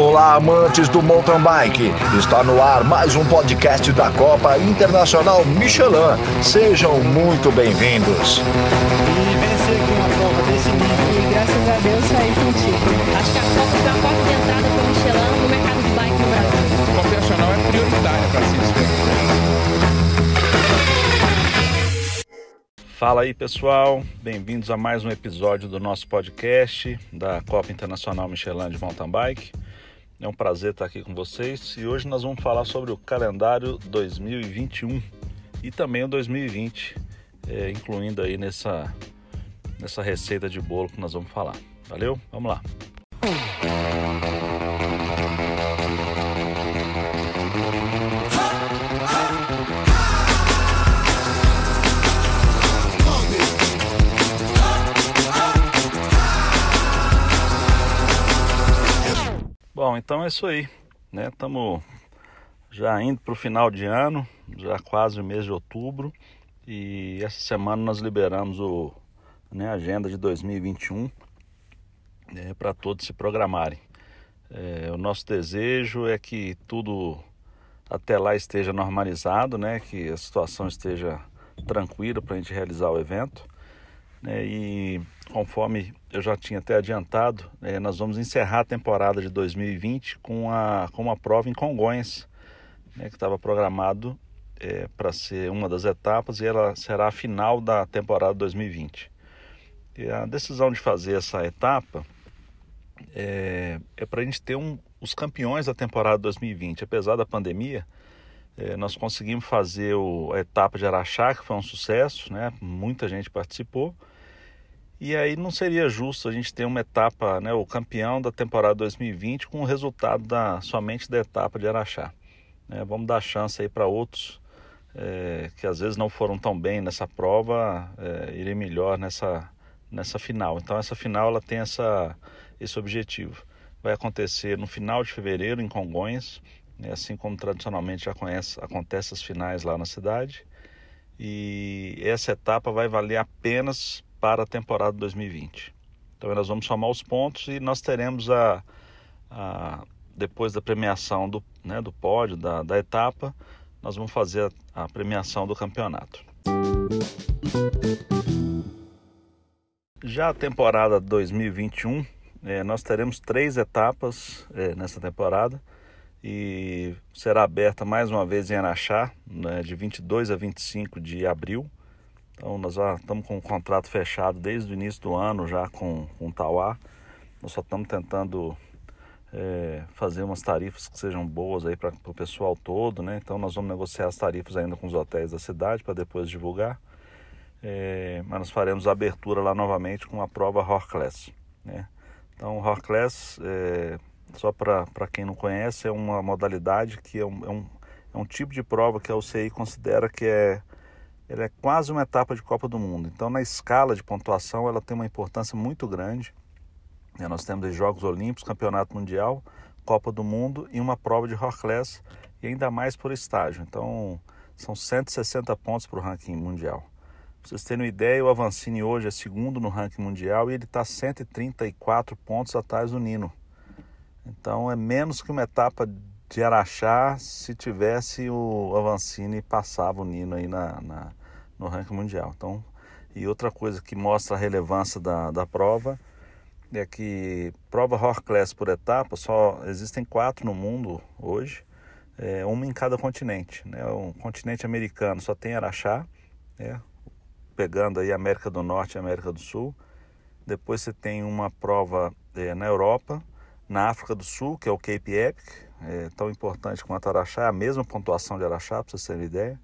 Olá, amantes do mountain bike! Está no ar mais um podcast da Copa Internacional Michelin. Sejam muito bem-vindos. Entrada Michelin no mercado de bike Brasil. É para se Fala aí pessoal, bem-vindos a mais um episódio do nosso podcast da Copa Internacional Michelin de Mountain Bike. É um prazer estar aqui com vocês e hoje nós vamos falar sobre o calendário 2021 e também o 2020, é, incluindo aí nessa, nessa receita de bolo que nós vamos falar. Valeu? Vamos lá! Bom, então é isso aí, né? Estamos já indo para o final de ano, já quase o mês de outubro, e essa semana nós liberamos o, né, a agenda de 2021 né, para todos se programarem. É, o nosso desejo é que tudo até lá esteja normalizado, né? Que a situação esteja tranquila para a gente realizar o evento. Né, e conforme eu já tinha até adiantado, é, nós vamos encerrar a temporada de 2020 com, a, com uma prova em Congonhas, né, que estava programado é, para ser uma das etapas e ela será a final da temporada 2020. E a decisão de fazer essa etapa é, é para a gente ter um, os campeões da temporada 2020. Apesar da pandemia, é, nós conseguimos fazer o, a etapa de Araxá, que foi um sucesso, né? muita gente participou. E aí não seria justo a gente ter uma etapa, né, o campeão da temporada 2020 com o resultado da, somente da etapa de Araxá. É, vamos dar chance aí para outros é, que às vezes não foram tão bem nessa prova, é, irem melhor nessa, nessa final. Então essa final ela tem essa, esse objetivo. Vai acontecer no final de fevereiro em Congonhas, né, assim como tradicionalmente já conhece, acontece as finais lá na cidade. E essa etapa vai valer apenas para a temporada 2020. Então nós vamos somar os pontos e nós teremos a, a depois da premiação do, né, do pódio, da, da etapa, nós vamos fazer a, a premiação do campeonato. Já a temporada 2021, é, nós teremos três etapas é, nessa temporada e será aberta mais uma vez em Araxá, né, de 22 a 25 de abril. Então nós já estamos com o contrato fechado desde o início do ano já com, com o Tauá. Nós só estamos tentando é, fazer umas tarifas que sejam boas aí para o pessoal todo, né? Então nós vamos negociar as tarifas ainda com os hotéis da cidade para depois divulgar. É, mas nós faremos a abertura lá novamente com a prova Horclass, né? Então Horclass, é, só para quem não conhece, é uma modalidade que é um, é um, é um tipo de prova que a UCI considera que é ela é quase uma etapa de Copa do Mundo. Então, na escala de pontuação, ela tem uma importância muito grande. Né, nós temos os Jogos Olímpicos, Campeonato Mundial, Copa do Mundo e uma prova de Horclass e ainda mais por estágio. Então, são 160 pontos para o ranking mundial. Para vocês terem uma ideia, o Avancini hoje é segundo no ranking mundial e ele está 134 pontos atrás do Nino. Então, é menos que uma etapa de Araxá se tivesse o Avancini passava o Nino aí na, na no ranking mundial. Então, e outra coisa que mostra a relevância da, da prova é que prova Horse Class por etapa só existem quatro no mundo hoje, é, uma em cada continente. Né? O continente americano só tem Araxá, né? pegando aí América do Norte e América do Sul. Depois você tem uma prova é, na Europa, na África do Sul, que é o Cape Epic, é, tão importante quanto Araxá, a mesma pontuação de Araxá, para vocês terem ideia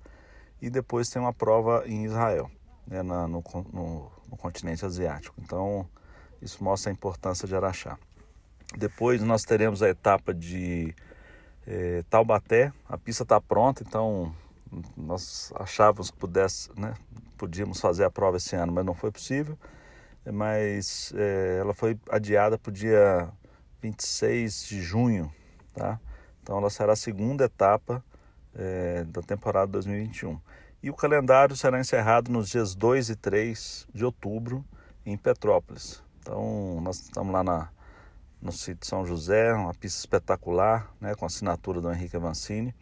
e depois tem uma prova em Israel, né, na, no, no, no, continente asiático. Então, isso mostra a importância de Araxá. Depois nós teremos a etapa de é, Taubaté, a pista está pronta, então nós achávamos que pudesse, né, podíamos fazer a prova esse ano, mas não foi possível. Mas é, ela foi adiada para o dia 26 de junho, tá? Então ela será a segunda etapa é, da temporada 2021. E o calendário será encerrado nos dias 2 e 3 de outubro em Petrópolis. Então, nós estamos lá na, no sítio São José, uma pista espetacular, né, com assinatura do Henrique Avancini.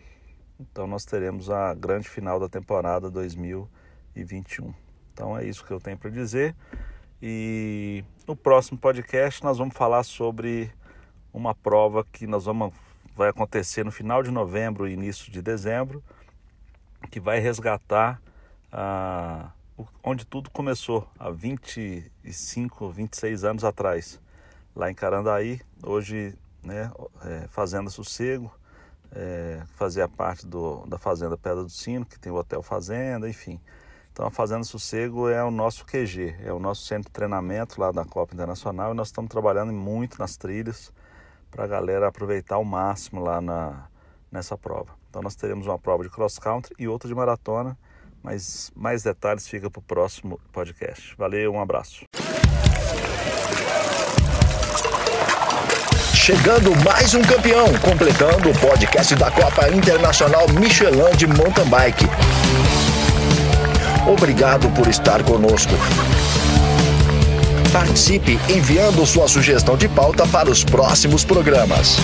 Então nós teremos a grande final da temporada 2021. Então é isso que eu tenho para dizer. E no próximo podcast nós vamos falar sobre uma prova que nós vamos vai acontecer no final de novembro e início de dezembro, que vai resgatar ah, onde tudo começou, há 25, 26 anos atrás, lá em Carandaí, hoje né, é, Fazenda Sossego, é, fazia parte do, da Fazenda Pedra do Sino, que tem o Hotel Fazenda, enfim. Então a Fazenda Sossego é o nosso QG, é o nosso centro de treinamento lá da Copa Internacional e nós estamos trabalhando muito nas trilhas para a galera aproveitar ao máximo lá na, nessa prova. Então nós teremos uma prova de cross country e outra de maratona, mas mais detalhes fica para o próximo podcast. Valeu, um abraço. Chegando mais um campeão, completando o podcast da Copa Internacional Michelin de Mountain Bike. Obrigado por estar conosco. Participe enviando sua sugestão de pauta para os próximos programas.